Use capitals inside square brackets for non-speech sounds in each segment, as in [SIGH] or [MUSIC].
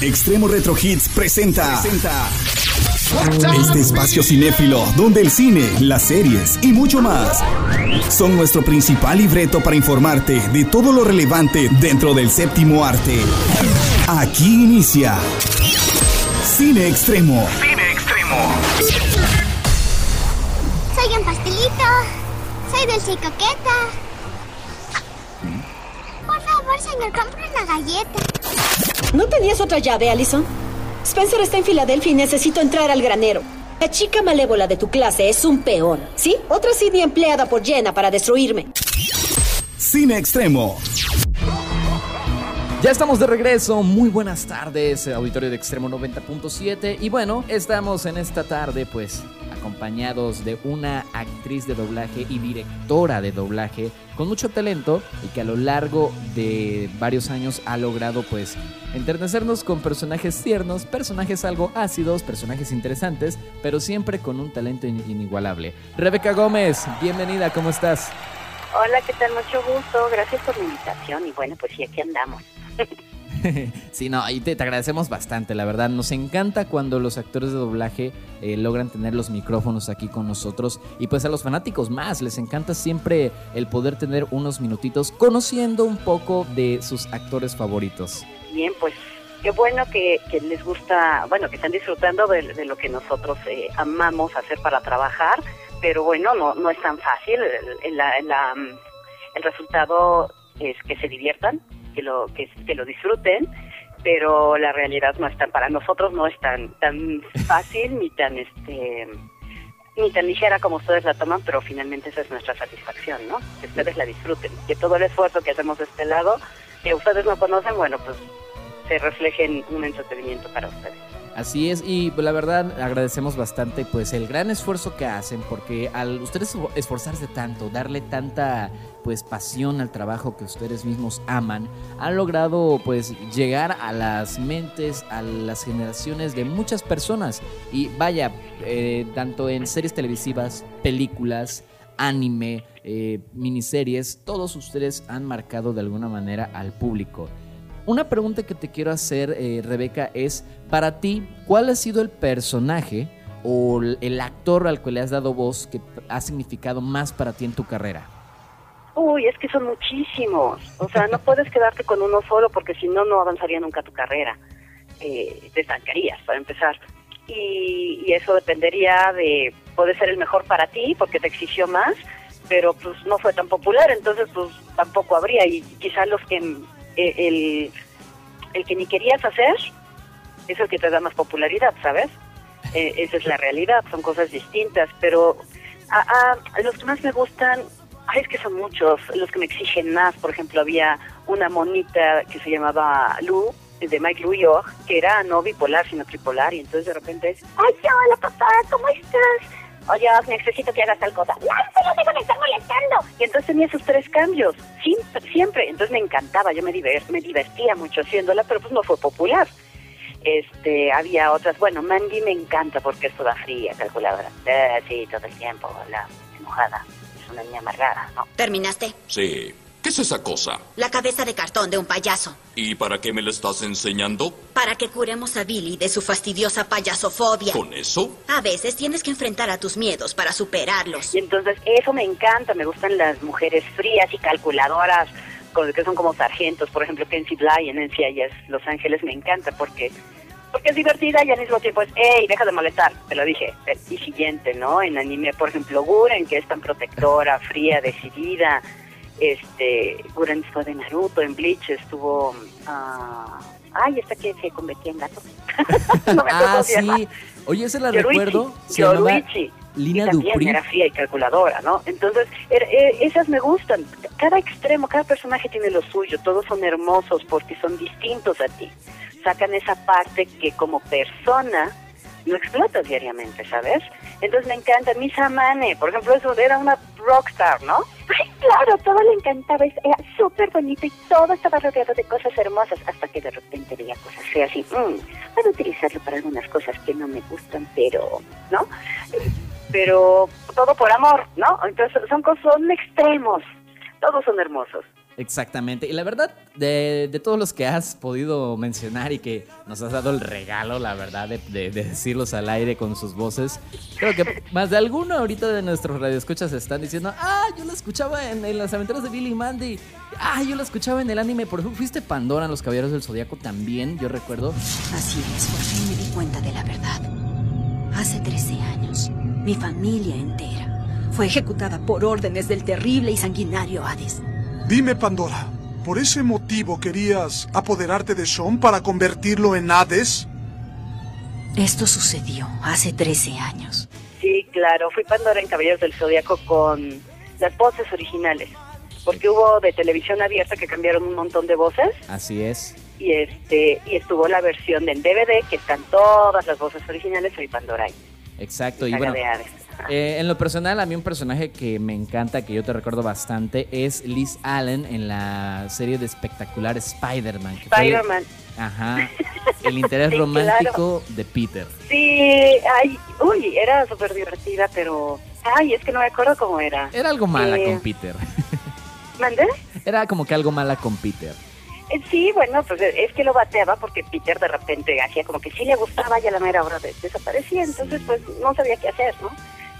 Extremo Retro Hits presenta. presenta este espacio cinéfilo donde el cine, las series y mucho más son nuestro principal libreto para informarte de todo lo relevante dentro del séptimo arte. Aquí inicia Cine Extremo. Cine Extremo. Soy un pastelito. Soy dulce y coqueta. Por favor, señor, compre una galleta. ¿No tenías otra llave, Allison? Spencer está en Filadelfia y necesito entrar al granero. La chica malévola de tu clase es un peón, ¿sí? Otra CD empleada por Jenna para destruirme. Cine Extremo. Ya estamos de regreso, muy buenas tardes, auditorio de Extremo 90.7 y bueno, estamos en esta tarde pues acompañados de una actriz de doblaje y directora de doblaje con mucho talento y que a lo largo de varios años ha logrado pues enternecernos con personajes tiernos, personajes algo ácidos, personajes interesantes, pero siempre con un talento inigualable. Rebeca Gómez, bienvenida, ¿cómo estás? Hola, ¿qué tal? Mucho gusto, gracias por la invitación y bueno, pues sí, aquí andamos. [LAUGHS] [LAUGHS] sí, no, y te, agradecemos bastante, la verdad. Nos encanta cuando los actores de doblaje eh, logran tener los micrófonos aquí con nosotros. Y pues a los fanáticos más, les encanta siempre el poder tener unos minutitos conociendo un poco de sus actores favoritos. Bien, pues qué bueno que, les gusta, bueno, que están disfrutando de, lo que nosotros eh, amamos hacer para trabajar. Pero bueno, no, no es tan fácil. el resultado es que se diviertan que lo, que, lo disfruten, pero la realidad no es tan, para nosotros no es tan, tan fácil ni tan este ni tan ligera como ustedes la toman, pero finalmente esa es nuestra satisfacción, ¿no? Que ustedes la disfruten, que todo el esfuerzo que hacemos de este lado, que ustedes no conocen, bueno, pues se refleje en un entretenimiento para ustedes. Así es, y la verdad agradecemos bastante pues el gran esfuerzo que hacen, porque al ustedes esforzarse tanto, darle tanta pues pasión al trabajo que ustedes mismos aman, han logrado pues llegar a las mentes, a las generaciones de muchas personas. Y vaya, eh, tanto en series televisivas, películas, anime, eh, miniseries, todos ustedes han marcado de alguna manera al público. Una pregunta que te quiero hacer, eh, Rebeca, es, para ti, ¿cuál ha sido el personaje o el actor al que le has dado voz que ha significado más para ti en tu carrera? Uy, es que son muchísimos. O sea, no puedes quedarte con uno solo porque si no, no avanzaría nunca tu carrera. Eh, te estancarías, para empezar. Y, y, eso dependería de, puede ser el mejor para ti porque te exigió más, pero pues no fue tan popular, entonces pues tampoco habría. Y quizás los que el, el que ni querías hacer es el que te da más popularidad, ¿sabes? Eh, esa es la realidad, son cosas distintas, pero a, los que más me gustan, ay, es que son muchos, los que me exigen más, por ejemplo, había una monita que se llamaba Lu, de Mike Luyo, que era no bipolar, sino tripolar, y entonces de repente es, ay, hola papá, ¿cómo estás? oye, necesito que hagas tal cosa. No, no tengo que estar molestando. Y entonces tenía esos tres cambios, siempre, siempre. Entonces me encantaba, yo me, me divertía mucho haciéndola, pero pues no fue popular. Este, había otras, bueno, Mandy me encanta porque es toda fría, calculadora. Eh, sí, todo el tiempo, la enojada. Es una niña amargada, ¿no? ¿Terminaste? Sí. ¿Qué es esa cosa? La cabeza de cartón de un payaso. ¿Y para qué me la estás enseñando? Para que curemos a Billy de su fastidiosa payasofobia. ¿Con eso? A veces tienes que enfrentar a tus miedos para superarlos. Y entonces eso me encanta. Me gustan las mujeres frías y calculadoras, que son como sargentos. Por ejemplo, Kenzie Bly en NCIS Los Ángeles me encanta porque porque es divertida y al mismo tiempo es, hey, deja de molestar, te lo dije. Y siguiente, ¿no? En anime, por ejemplo, Guren, que es tan protectora, fría, decidida este Guren fue de Naruto, en Bleach estuvo uh, ay, esta que se convertía en gato. [LAUGHS] no me ah, sí. Oye, ese la recuerdo. Se Yoruichi. Lina también era fría y calculadora, ¿no? Entonces, er, er, esas me gustan. Cada extremo, cada personaje tiene lo suyo. Todos son hermosos porque son distintos a ti. Sacan esa parte que como persona no explotas diariamente, ¿sabes? Entonces me encanta. Misa Mane, por ejemplo, eso era una rockstar, ¿no? Ay, claro, todo le encantaba, era súper bonito y todo estaba rodeado de cosas hermosas, hasta que de repente veía cosas feas y, mmm, puedo utilizarlo para algunas cosas que no me gustan, pero, ¿no? Pero todo por amor, ¿no? Entonces son, son extremos, todos son hermosos. Exactamente. Y la verdad, de, de, todos los que has podido mencionar y que nos has dado el regalo, la verdad, de, de, decirlos al aire con sus voces, creo que más de alguno ahorita de nuestros radioescuchas están diciendo, ah, yo lo escuchaba en, en, las aventuras de Billy y Mandy, ah, yo lo escuchaba en el anime, por ejemplo, fuiste Pandora en Los Caballeros del Zodiaco también, yo recuerdo. Así es, por fin me di cuenta de la verdad. Hace 13 años, mi familia entera fue ejecutada por órdenes del terrible y sanguinario Hades. Dime, Pandora, ¿por ese motivo querías apoderarte de Sean para convertirlo en Hades? Esto sucedió hace 13 años. Sí, claro, fui Pandora en Caballeros del Zodíaco con las voces originales, porque hubo de televisión abierta que cambiaron un montón de voces. Así es. Y este y estuvo la versión del DVD que están todas las voces originales, soy Pandora ahí. Exacto, y bueno, eh, en lo personal, a mí un personaje que me encanta, que yo te recuerdo bastante, es Liz Allen en la serie de espectacular Spider-Man. Spider-Man. Ajá. [LAUGHS] El interés romántico de Peter. Sí, ay, uy, era súper divertida, pero. Ay, es que no me acuerdo cómo era. Era algo mala eh, con Peter. [LAUGHS] ¿Mandé? Era como que algo mala con Peter. Eh, sí, bueno, pues es que lo bateaba porque Peter de repente hacía como que sí le gustaba y a la mera hora desaparecía, entonces pues no sabía qué hacer, ¿no?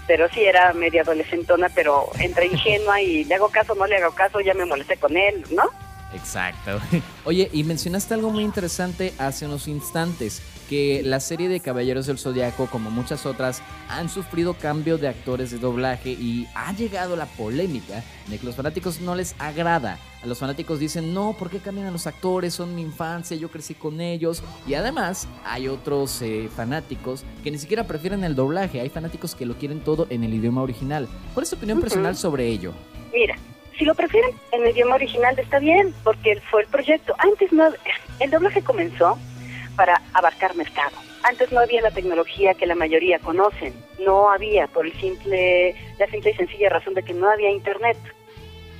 pero sí era media adolescentona, pero entre [LAUGHS] ingenua y le hago caso, no le hago caso, ya me molesté con él, ¿no? Exacto. [LAUGHS] Oye, y mencionaste algo muy interesante hace unos instantes, que la serie de Caballeros del Zodiaco, como muchas otras, han sufrido cambio de actores de doblaje y ha llegado la polémica de que los fanáticos no les agrada a los fanáticos dicen, no, ¿por qué cambian a los actores? Son mi infancia, yo crecí con ellos. Y además hay otros eh, fanáticos que ni siquiera prefieren el doblaje. Hay fanáticos que lo quieren todo en el idioma original. ¿Cuál es tu opinión personal sobre ello? Mira, si lo prefieren en el idioma original está bien, porque fue el proyecto. Antes no, el doblaje comenzó para abarcar mercado. Antes no había la tecnología que la mayoría conocen. No había, por el simple, la simple y sencilla razón de que no había internet.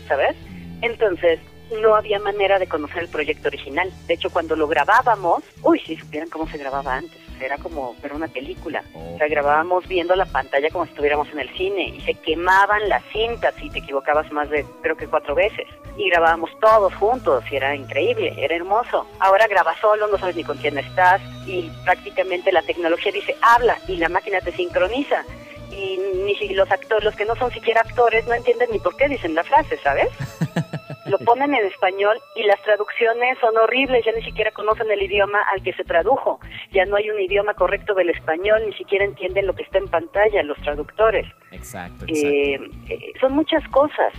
¿Sabes? Entonces, no había manera de conocer el proyecto original. De hecho, cuando lo grabábamos, uy, si supieran cómo se grababa antes, era como ver una película. O sea, grabábamos viendo la pantalla como si estuviéramos en el cine y se quemaban las cintas y te equivocabas más de, creo que cuatro veces. Y grabábamos todos juntos y era increíble, era hermoso. Ahora grabas solo, no sabes ni con quién estás y prácticamente la tecnología dice habla y la máquina te sincroniza y ni si los actores, los que no son siquiera actores, no entienden ni por qué dicen la frase, ¿sabes? [LAUGHS] Lo ponen en español y las traducciones son horribles, ya ni siquiera conocen el idioma al que se tradujo, ya no hay un idioma correcto del español, ni siquiera entienden lo que está en pantalla los traductores. Exacto, eh, exacto. Eh, son muchas cosas.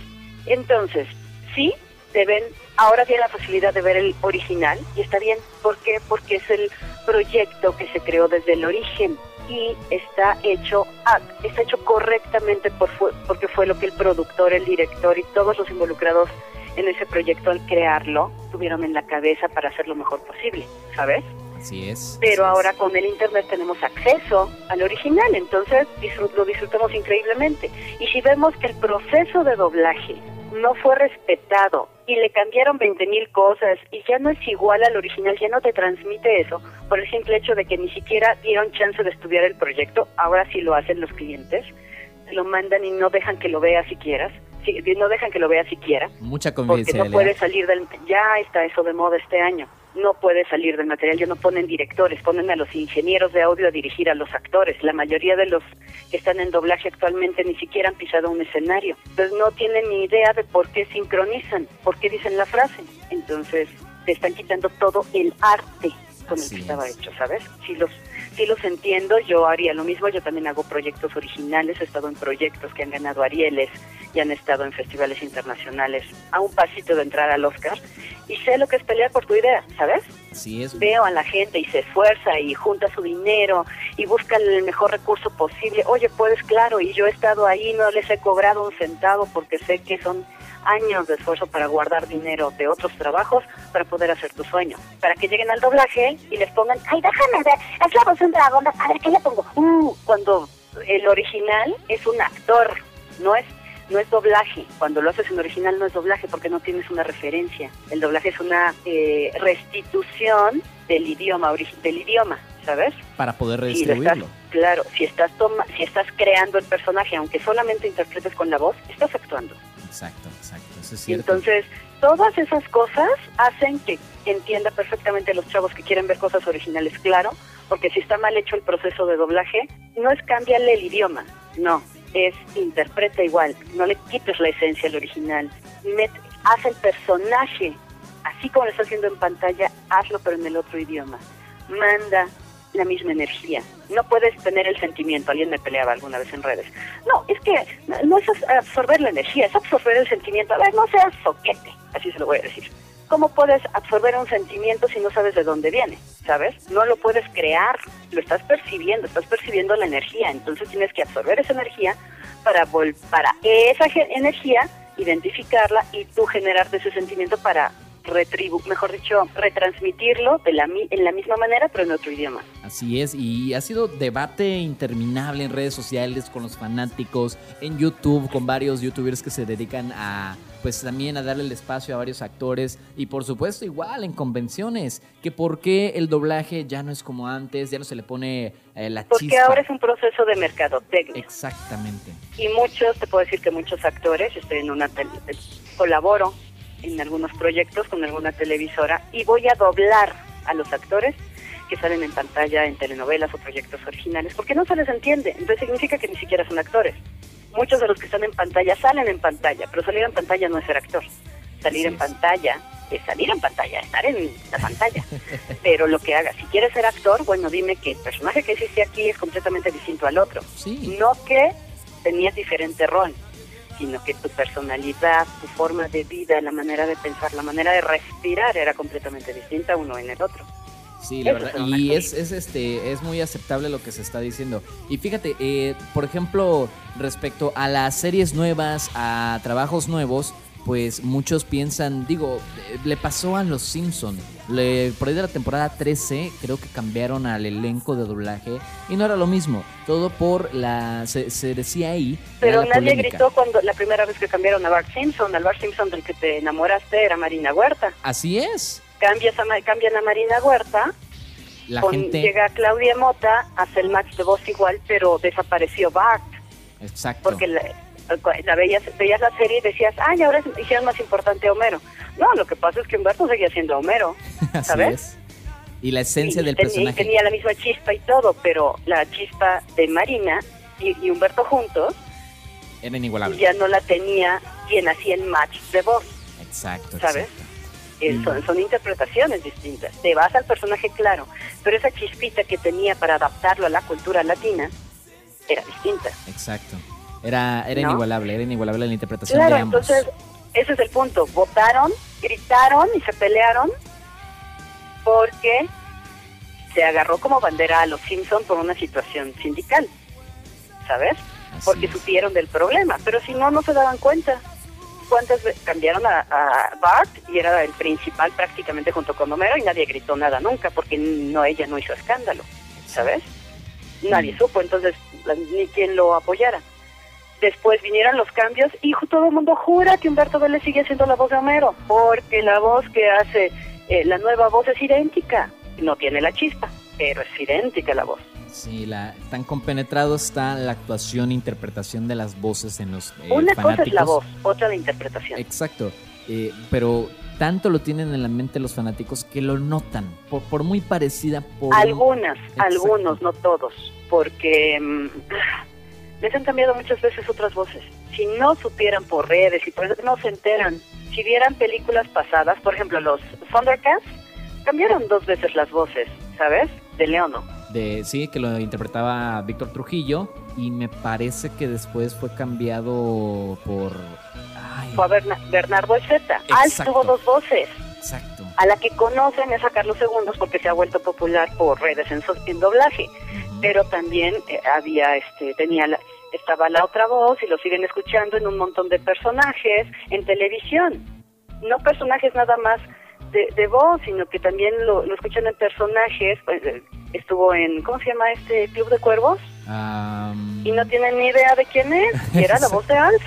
Entonces, sí, deben, ahora tienen la facilidad de ver el original y está bien. ¿Por qué? Porque es el proyecto que se creó desde el origen y está hecho está hecho correctamente por, porque fue lo que el productor, el director y todos los involucrados en ese proyecto al crearlo tuvieron en la cabeza para hacer lo mejor posible, ¿sabes? Así es. Pero ahora con el internet tenemos acceso al original, entonces lo disfrutamos increíblemente. Y si vemos que el proceso de doblaje no fue respetado y le cambiaron 20 mil cosas y ya no es igual al original, ya no te transmite eso, por el simple hecho de que ni siquiera dieron chance de estudiar el proyecto, ahora sí lo hacen los clientes, lo mandan y no dejan que lo vea siquiera, no dejan que lo vea siquiera. Mucha Porque no puede salir del... Ya está eso de moda este año no puede salir del material, ya no ponen directores, ponen a los ingenieros de audio a dirigir a los actores. La mayoría de los que están en doblaje actualmente ni siquiera han pisado un escenario. Entonces no tienen ni idea de por qué sincronizan, por qué dicen la frase. Entonces te están quitando todo el arte con el que estaba hecho, ¿sabes? Si los sí los entiendo, yo haría lo mismo, yo también hago proyectos originales, he estado en proyectos que han ganado Arieles y han estado en festivales internacionales a un pasito de entrar al Oscar y sé lo que es pelear por tu idea, ¿sabes? Sí es. Veo a la gente y se esfuerza y junta su dinero y busca el mejor recurso posible. Oye, puedes, claro, y yo he estado ahí, no les he cobrado un centavo porque sé que son años de esfuerzo para guardar dinero de otros trabajos para poder hacer tu sueño. Para que lleguen al doblaje y les pongan, ay, déjame ver, es la voz de un dragón, a ver, ¿qué le pongo? Uh, cuando el original es un actor, no es no es doblaje. Cuando lo haces en original no es doblaje porque no tienes una referencia. El doblaje es una eh, restitución del idioma, del idioma, ¿sabes? Para poder redistribuirlo. claro, si estás toma, si estás creando el personaje, aunque solamente interpretes con la voz, estás actuando. Exacto, exacto, eso es cierto. Entonces, todas esas cosas hacen que entienda perfectamente a los chavos que quieren ver cosas originales, claro, porque si está mal hecho el proceso de doblaje, no es cambiarle el idioma, no, es interpreta igual, no le quites la esencia al original, Met, haz el personaje, así como lo está haciendo en pantalla, hazlo pero en el otro idioma, manda la misma energía. No puedes tener el sentimiento. Alguien me peleaba alguna vez en redes. No, es que no es absorber la energía, es absorber el sentimiento. A ver, no seas soquete, así se lo voy a decir. ¿Cómo puedes absorber un sentimiento si no sabes de dónde viene? ¿Sabes? No lo puedes crear, lo estás percibiendo, estás percibiendo la energía. Entonces tienes que absorber esa energía para, para esa energía identificarla y tú generarte ese sentimiento para retribu mejor dicho, retransmitirlo de la, en la misma manera, pero en otro idioma. Así es, y ha sido debate interminable en redes sociales con los fanáticos, en YouTube, con varios youtubers que se dedican a pues también a darle el espacio a varios actores y por supuesto igual en convenciones, que por qué el doblaje ya no es como antes, ya no se le pone eh, la Porque ahora es un proceso de mercadotecnia. Exactamente. Y muchos, te puedo decir que muchos actores, estoy en una colaboro en algunos proyectos con alguna televisora y voy a doblar a los actores que salen en pantalla en telenovelas o proyectos originales, porque no se les entiende, entonces significa que ni siquiera son actores. Muchos de los que están en pantalla salen en pantalla, pero salir en pantalla no es ser actor. Salir en pantalla es salir en pantalla, estar en la pantalla. Pero lo que haga, si quieres ser actor, bueno, dime que el personaje que hiciste aquí es completamente distinto al otro. No que tenías diferente rol sino que tu personalidad, tu forma de vida, la manera de pensar, la manera de respirar era completamente distinta uno en el otro. Sí, la verdad. Y es, es, este, es muy aceptable lo que se está diciendo. Y fíjate, eh, por ejemplo, respecto a las series nuevas, a trabajos nuevos, pues muchos piensan, digo, eh, le pasó a los Simpson. Le, por ahí de la temporada 13 creo que cambiaron al elenco de doblaje y no era lo mismo. Todo por la se, decía ahí. Pero nadie gritó cuando la primera vez que cambiaron a Bart Simpson, al Bart Simpson del que te enamoraste era Marina Huerta. Así es. Cambias a, cambian a Marina Huerta. La gente... Llega Claudia Mota, hace el match de voz igual, pero desapareció Bart. Exacto. Porque la, la veías, veías la serie y decías, ay, ahora hicieron más importante a Homero. No, lo que pasa es que Humberto seguía siendo Homero, [LAUGHS] ¿sabes? Y la esencia del personaje. Tenía la misma chispa y todo, pero la chispa de Marina y, Humberto juntos eran inigualables. Ya no la tenía quien hacía el match de voz. Exacto. ¿Sabes? Eh, son, son, interpretaciones distintas. Te vas al personaje claro, pero esa chispita que tenía para adaptarlo a la cultura latina era distinta. Exacto. Era, era inigualable, era inigualable la interpretación de ambos. Entonces, ese es el punto. Votaron, gritaron y se pelearon porque se agarró como bandera a los Simpson por una situación sindical, ¿sabes? porque supieron del problema, pero si no, no se daban cuenta. ¿Cuántas veces cambiaron a, Bart y era el principal prácticamente junto con Homero y nadie gritó nada nunca porque no ella no hizo escándalo, ¿sabes? Nadie supo, entonces ni quien lo apoyara. Después vinieron los cambios y todo el mundo jura que Humberto Vélez sigue siendo la voz de Homero, porque la voz que hace eh, la nueva voz es idéntica. No tiene la chispa, pero es idéntica la voz. Sí, la, tan compenetrado está la actuación e interpretación de las voces en los eh, Una cosa es la voz, otra la interpretación. Exacto, eh, pero tanto lo tienen en la mente los fanáticos que lo notan, por, muy parecida. Por Algunas, algunos, no todos, porque... Mm, les han cambiado muchas veces otras voces. Si no supieran por redes y por eso no se enteran, si vieran películas pasadas, por ejemplo los Thundercats, cambiaron dos veces las voces, ¿sabes? De Leono. De, sí, que lo interpretaba Víctor Trujillo y me parece que después fue cambiado por... Fue a Bernardo Ezeta. Al tuvo dos voces. Exacto. A la que conocen es a Carlos II porque se ha vuelto popular por redes en, en doblaje. Pero también eh, había, este, tenía la, estaba la otra voz y lo siguen escuchando en un montón de personajes en televisión. No personajes nada más de, voz, sino que también lo, escuchan en personajes. Pues, eh, estuvo en, ¿cómo se llama este Club de Cuervos? Y no tienen ni idea de quién es, y era la [LAUGHS] voz de Alf.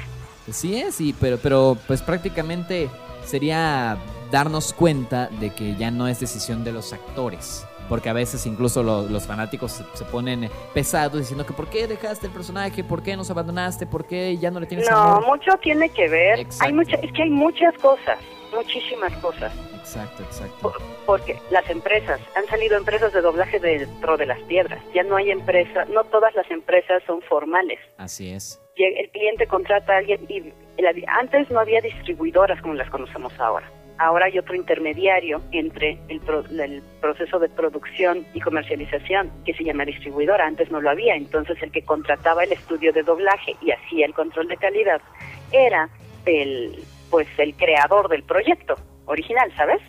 Sí es, sí, pero, pero pues prácticamente sería darnos cuenta de que ya no es decisión de los actores porque a veces incluso los fanáticos se, ponen pesados diciendo que ¿por qué dejaste el personaje? ¿Por qué nos abandonaste? ¿Por qué ya no le tienes No, mucho tiene que ver. Hay mucha, es que hay muchas cosas, muchísimas cosas. Exacto, exacto. Por- porque las empresas, han salido empresas de doblaje dentro de las piedras. Ya no hay empresas, no todas las empresas son formales. Así es. El cliente contrata a alguien y antes no había distribuidoras como las conocemos ahora. Ahora hay otro intermediario entre el, pro- el proceso de producción y comercialización que se llama distribuidora. Antes no lo había. Entonces el que contrataba el estudio de doblaje y hacía el control de calidad era el pues el creador del proyecto original, ¿sabes?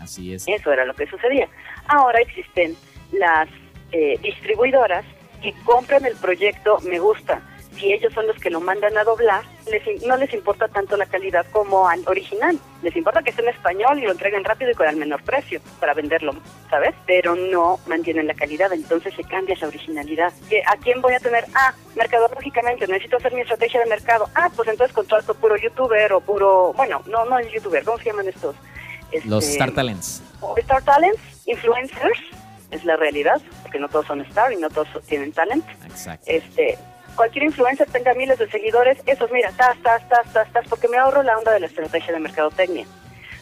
Así es. Eso era lo que sucedía. Ahora existen las eh, distribuidoras que compran el proyecto Me Gusta. Si ellos son los que lo mandan a doblar, les, no les importa tanto la calidad como al original. Les importa que esté en español y lo entreguen rápido y con el menor precio para venderlo, ¿sabes? Pero no mantienen la calidad, entonces se cambia la originalidad. ¿Que ¿A quién voy a tener? Ah, mercadológicamente, necesito hacer mi estrategia de mercado. Ah, pues entonces contrato puro youtuber o puro... Bueno, no, no es youtuber, ¿cómo se llaman estos? Los Este, Star Talents. o Star Talents, influencers, es la realidad, porque no todos son Star y no todos tienen talent. Exacto. Este, cualquier influencer tenga miles de seguidores, esos mira, tas, tas, tas, tas, tas, porque me ahorro la onda de la estrategia de mercadotecnia.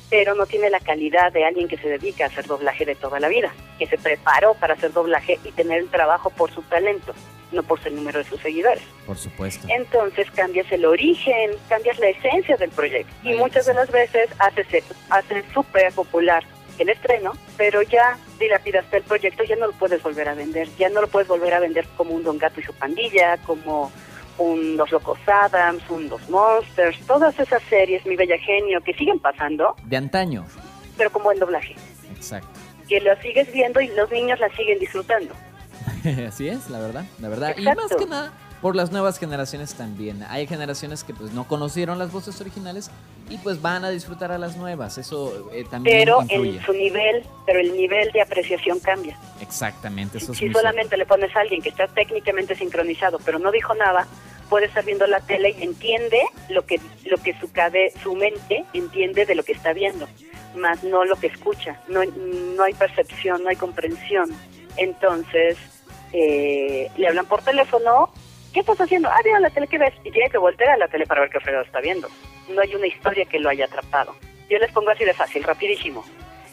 Pero no tiene la calidad de alguien que se dedica a hacer doblaje de toda la vida, que se preparó para hacer doblaje y tener el trabajo por su talento, no por el número de sus seguidores. Por supuesto. Entonces cambias el origen, cambias la esencia del proyecto. Y muchas de las veces haces hace súper popular el estreno, pero ya dilapidaste el proyecto, ya no lo puedes volver a vender. Ya no lo puedes volver a vender como un Don Gato y su pandilla, como un Los Locos Adams, un Los Monsters, todas esas series, Mi Bella Genio, que siguen pasando, De antaño. pero como en doblaje. Exacto. Que lo sigues viendo y los niños la siguen disfrutando. [LAUGHS] Así es, la verdad, la verdad. Y más que nada, por las nuevas generaciones también. Hay generaciones que pues no conocieron las voces originales y pues van a disfrutar a las nuevas. Eso eh, también Pero influye. en su nivel, pero el nivel de apreciación cambia. Exactamente, eso es si solamente le pones a alguien que está técnicamente sincronizado pero no dijo nada puede estar viendo la tele y entiende lo que lo que su cabe, su mente entiende de lo que está viendo más no lo que escucha no no hay percepción no hay comprensión entonces eh, le hablan por teléfono ¿qué estás haciendo? ah mira la tele que ves y tiene que voltear a la tele para ver qué fregado está viendo no hay una historia que lo haya atrapado yo les pongo así de fácil rapidísimo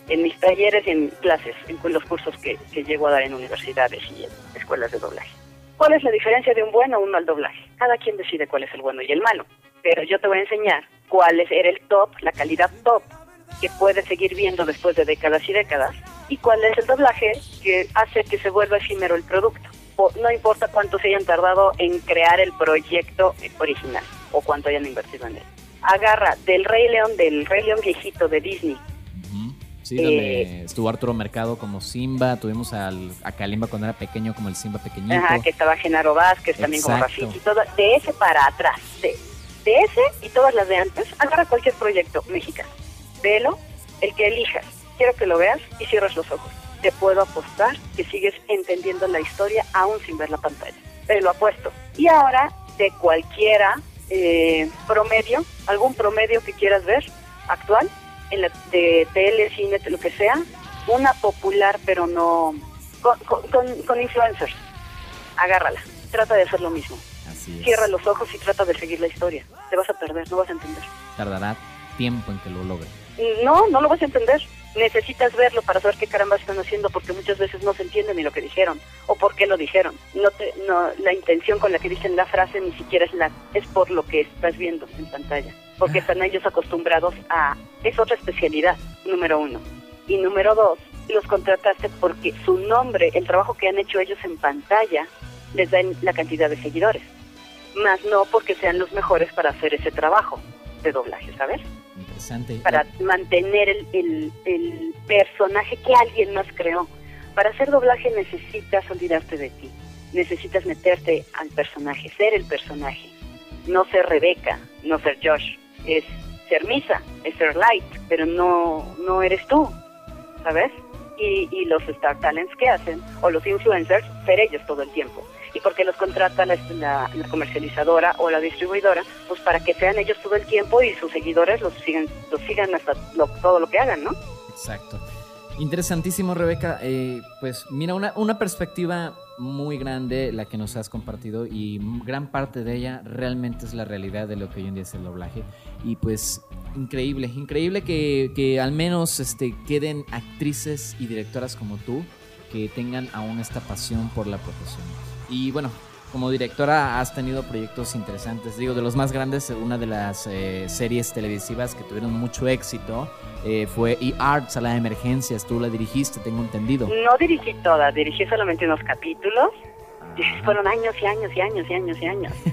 en mis talleres y en clases, en los cursos que, que llego a dar en universidades y en escuelas de doblaje. ¿Cuál es la diferencia de un buen o un mal doblaje? Cada quien decide cuál es el bueno y el malo. Pero yo te voy a enseñar cuál era el top, la calidad top, que puedes seguir viendo después de décadas y décadas, y cuál es el doblaje que hace que se vuelva efímero el producto. No importa cuánto se hayan tardado en crear el proyecto original o cuánto hayan invertido en él. Agarra del Rey León, del Rey León viejito de Disney. Sí, Eh, donde estuvo Arturo Mercado como Simba, tuvimos al, a Kalimba cuando era pequeño como el Simba pequeñito. Ajá, que estaba Genaro Vázquez también como Exacto. Rafiki, todo, de ese para atrás, de, de ese y todas las de antes, agarra cualquier proyecto mexicano, velo, el que elijas, quiero que lo veas y cierres los ojos. Te puedo apostar que sigues entendiendo la historia aún sin ver la pantalla. Te lo apuesto. Y ahora, de cualquiera eh, promedio, algún promedio que quieras ver, actual, en la, de tele, cine, lo que sea, una popular pero no... con, con- influencers agárrala, trata de hacer lo mismo. Así es. Cierra los ojos y trata de seguir la historia. Te vas a perder, no vas a entender. Tardará tiempo en que lo logre. No, no lo vas a entender. Necesitas verlo para saber qué caramba están haciendo porque muchas veces no se entiende ni lo que dijeron o por qué lo dijeron. No te, no, la intención con la que dicen la frase ni siquiera es la es por lo que estás viendo en pantalla, porque están ellos acostumbrados a es otra especialidad número uno y número dos los contrataste porque su nombre, el trabajo que han hecho ellos en pantalla les da la cantidad de seguidores, más no porque sean los mejores para hacer ese trabajo de doblaje, ¿sabes? Interesante. para mantener el, el, el personaje que alguien más creó. Para hacer doblaje necesitas olvidarte de ti, necesitas meterte al personaje, ser el personaje, no ser Rebeca, no ser Josh, es ser Misa, es ser Light, pero no, no eres tú, ¿sabes? Y, y los Star Talents que hacen, o los influencers, ser ellos todo el tiempo. ¿Y por qué los contrata la comercializadora o la distribuidora? Pues para que sean ellos todo el tiempo y sus seguidores los sigan, los sigan hasta lo- todo lo que hagan, ¿no? Exacto. Interesantísimo, Rebeca. Eh, pues mira, una, una perspectiva muy grande la que nos has compartido y gran parte de ella realmente es la realidad de lo que hoy en día es el doblaje. Y pues increíble, increíble que, que al menos este, queden actrices y directoras como tú que tengan aún esta pasión por la profesión. Y bueno, como directora has tenido proyectos interesantes. Digo, de los más grandes, una de las eh, series televisivas que tuvieron mucho éxito eh, fue E-Art, Sala de Emergencias. Tú la dirigiste, tengo entendido. No dirigí toda, dirigí solamente unos capítulos. [LAUGHS] Fueron años y años y años y años y años. [LAUGHS]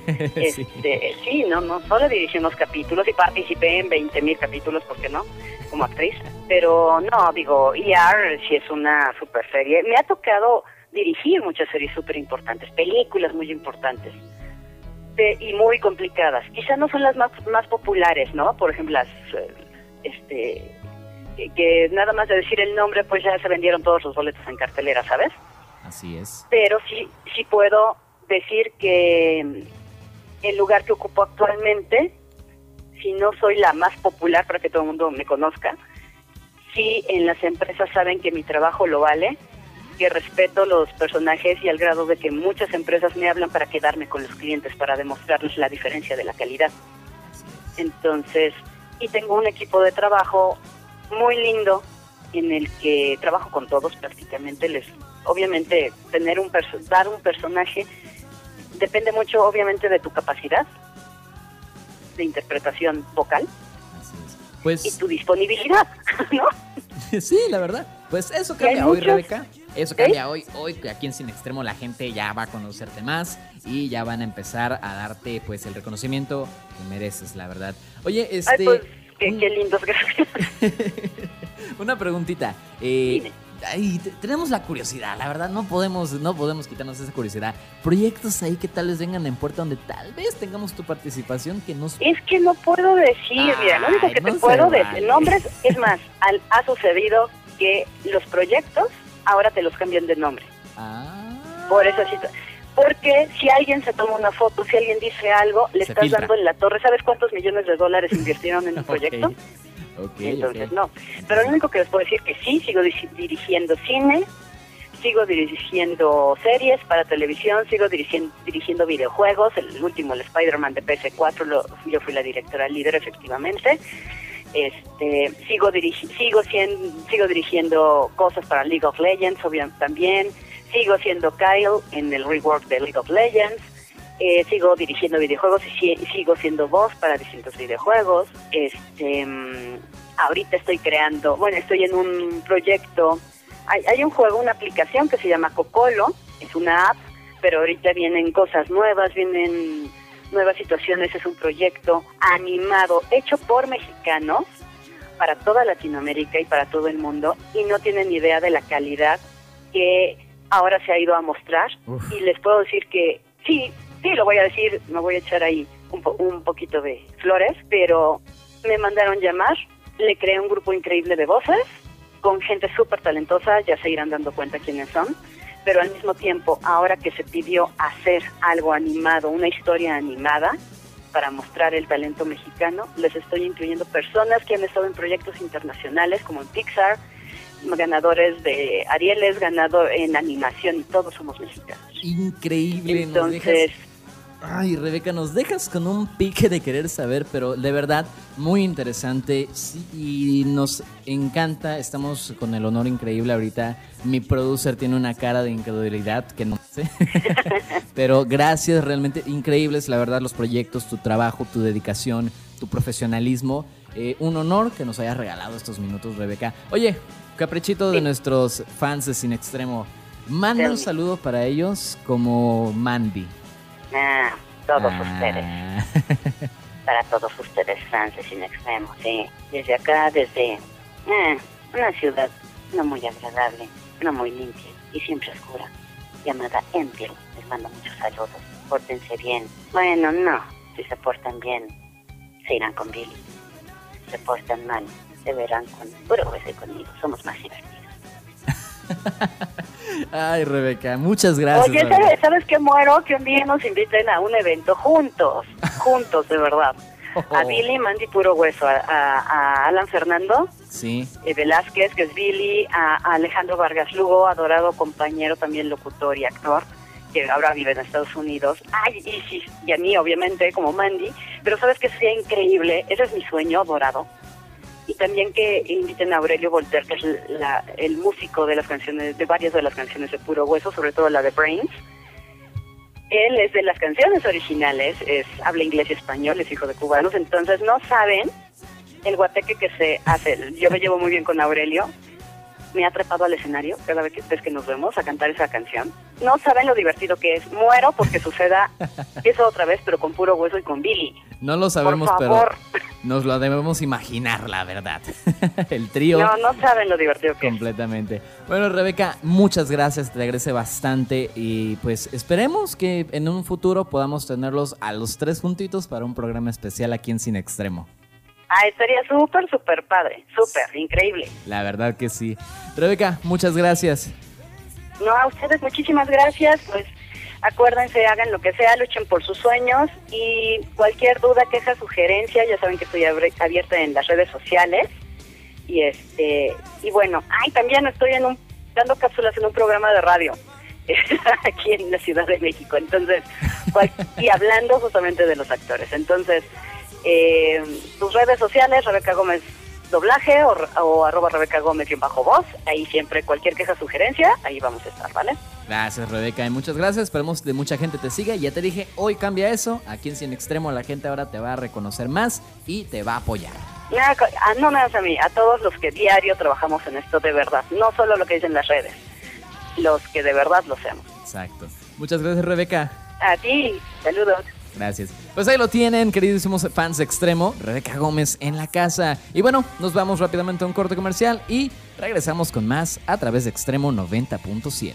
Sí. Este, sí, no, no solo dirigí unos capítulos y participé en 20 mil capítulos, ¿por qué no? Como actriz. Pero no, digo, ER sí es una super serie. Me ha tocado dirigir muchas series súper importantes, películas muy importantes de- y muy complicadas. Quizá no son las más, más populares, ¿no? Por ejemplo, las, eh, este, que, que nada más de decir el nombre, pues ya se vendieron todos los boletos en cartelera, ¿sabes? Así es. Pero sí, sí puedo decir que el lugar que ocupo actualmente, si no soy la más popular para que todo el mundo me conozca, sí en las empresas saben que mi trabajo lo vale, que respeto los personajes y al grado de que muchas empresas me hablan para quedarme con los clientes, para demostrarles la diferencia de la calidad. Entonces, y tengo un equipo de trabajo muy lindo en el que trabajo con todos prácticamente. Les, obviamente, tener un dar un personaje depende mucho, obviamente, de tu capacidad de interpretación vocal Así es. y Pues tu disponibilidad, [LAUGHS] ¿no? [LAUGHS] sí, la verdad. Pues eso cambia hoy, muchos- Rebeca. Eso cambia hoy. Hoy aquí en Sin Extremo la gente ya va a conocerte más y ya van a empezar a darte pues el reconocimiento que mereces, la verdad. Oye, este... Ay, pues, qué, un- qué lindos, gracias. [LAUGHS] Una preguntita. Eh, te- tenemos la curiosidad, la verdad, no podemos, no podemos quitarnos esa curiosidad. Proyectos ahí que tal vez vengan en puerta donde tal vez tengamos tu participación que nos... Es que no puedo decir, mira, lo único que no te puedo vale. decir, nombres, es más, al- ha sucedido que los proyectos ahora te los cambian de nombre. Ah. Por eso sí. Porque si alguien se toma una foto, si alguien dice algo, le Se estás filtra. dando en la torre. ¿Sabes cuántos millones de dólares invirtieron en un [LAUGHS] proyecto? ok, Entonces, no. Pero lo único que les puedo decir que sí, sigo diri- dirigiendo cine, sigo dirigiendo series para televisión, sigo dirigiendo, dirigiendo videojuegos. El último, el Spider-Man de PS4, lo- yo fui la directora líder, efectivamente. Este, sigo, sigo, sien- sigo dirigiendo cosas para League of Legends, obviamente también. Sigo siendo Kyle en el rework de League of Legends. Eh, sigo dirigiendo videojuegos y si- sigo siendo voz para distintos videojuegos. Este, mm, ahorita estoy creando, bueno, estoy en un proyecto. Hay, hay un juego, una aplicación que se llama Cocolo, es una app, pero ahorita vienen cosas nuevas, vienen nuevas situaciones. Es un proyecto animado, hecho por mexicanos para toda Latinoamérica y para todo el mundo, y no tienen idea de la calidad que ahora se ha ido a mostrar. Uf. Y les puedo decir que sí, sí, lo voy a decir, me voy a echar ahí un, po- un poquito de flores, pero me mandaron llamar, le creé un grupo increíble de voces, con gente súper talentosa, ya se irán dando cuenta quiénes son, pero al mismo tiempo, ahora que se pidió hacer algo animado, una historia animada, para mostrar el talento mexicano, les estoy incluyendo personas que han estado en proyectos internacionales como en Pixar, ganadores de Arieles, ganado en animación y todos somos mexicanos. Increíble, nos Entonces, dejas... Ay, Rebeca, nos dejas con un pique de querer saber, pero de verdad, muy interesante. Sí, y nos encanta, estamos con el honor increíble ahorita. Mi producer tiene una cara de incredulidad que no sé. [LAUGHS] pero gracias, realmente increíbles, la verdad, los proyectos, tu trabajo, tu dedicación, tu profesionalismo. Eh, un honor que nos hayas regalado estos minutos, Rebeca. Oye, caprichito de Sí. nuestros fans de Sin Extremo. Manda un saludo para ellos como Mandy. Ah, todos Ah. ustedes, [LAUGHS] para todos ustedes, de Sin Extremo, sí. Desde acá, desde eh, una ciudad no muy agradable, no muy limpia y siempre oscura, llamada Enfield. Les mando muchos saludos. Pórtense bien. Bueno, no. Si se portan bien, se irán con Billy. Si se portan mal, se verán con hueso y conmigo. Somos más divertidos. [LAUGHS] Ay, Rebeca, muchas gracias. Oye. ¿sabes, ¿sabes qué muero? Que un día nos inviten a un evento juntos, [LAUGHS] juntos, de verdad. A Billy, Mandy Puro Hueso, a, a- a Alan Fernando Sí. eh, Velázquez, que es Billy, a, a Alejandro Vargas Lugo, adorado compañero, también locutor y actor, que ahora vive en Estados Unidos. Ay, y, sí, y a mí, obviamente, como Mandy. Pero sabes que sería increíble, ese es mi sueño dorado. Y también que inviten a Aurelio Voltaire, que es la- el músico de las canciones, de varias de las canciones de Puro Hueso, sobre todo la de Brains. Él es de las canciones originales, es habla inglés y español, es hijo de cubanos, entonces no saben el guateque que se hace. Yo me llevo muy bien con Aurelio. Me ha trepado al escenario cada vez que, vez que nos vemos a cantar esa canción. No saben lo divertido que es. Muero porque suceda [LAUGHS] eso otra vez, pero con puro hueso y con Billy. No lo sabemos, Por pero nos lo debemos imaginar, la verdad. [LAUGHS] El trío. No, no saben lo divertido que es. Completamente. Bueno, Rebeca, muchas gracias, te agradece bastante y pues esperemos que en un futuro podamos tenerlos a los tres juntitos para un programa especial aquí en Sin Extremo. Ah, estaría súper, súper padre. Súper, increíble. La verdad que sí. Rebeca, muchas gracias. No, a ustedes muchísimas gracias. Pues acuérdense, hagan lo que sea, luchen por sus sueños y cualquier duda, queja, sugerencia, ya saben que estoy abierta en las redes sociales. Y este y bueno, ay, también estoy en un dando cápsulas en un programa de radio [LAUGHS] aquí en la Ciudad de México. Entonces, y hablando justamente de los actores. Entonces, eh, tus redes sociales, Rebeca Gómez doblaje o, o arroba Rebeca Gómez y bajo voz. Ahí siempre cualquier queja, sugerencia, ahí vamos a estar, ¿vale? Gracias, Rebeca, y muchas gracias. Esperemos que mucha gente te siga. Ya te dije, hoy cambia eso. Aquí en Sin Extremo la gente ahora te va a reconocer más y te va a apoyar. Nada, no nada más a mí, a todos los que diario trabajamos en esto de verdad, no solo lo que dicen las redes, los que de verdad lo hacemos. Exacto. Muchas gracias, Rebeca. A ti, saludos. Gracias. Pues ahí lo tienen, queridísimos fans de extremo, Rebeca Gómez en la casa. Y bueno, nos vamos rápidamente a un corte comercial y regresamos con más a través de Extremo 90.7.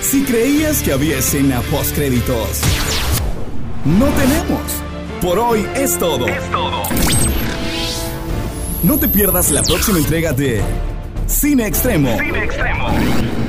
Si creías que había escena post créditos, no tenemos. Por hoy es todo. Es todo. No te pierdas la próxima entrega de Cine Extremo. Cine Extremo.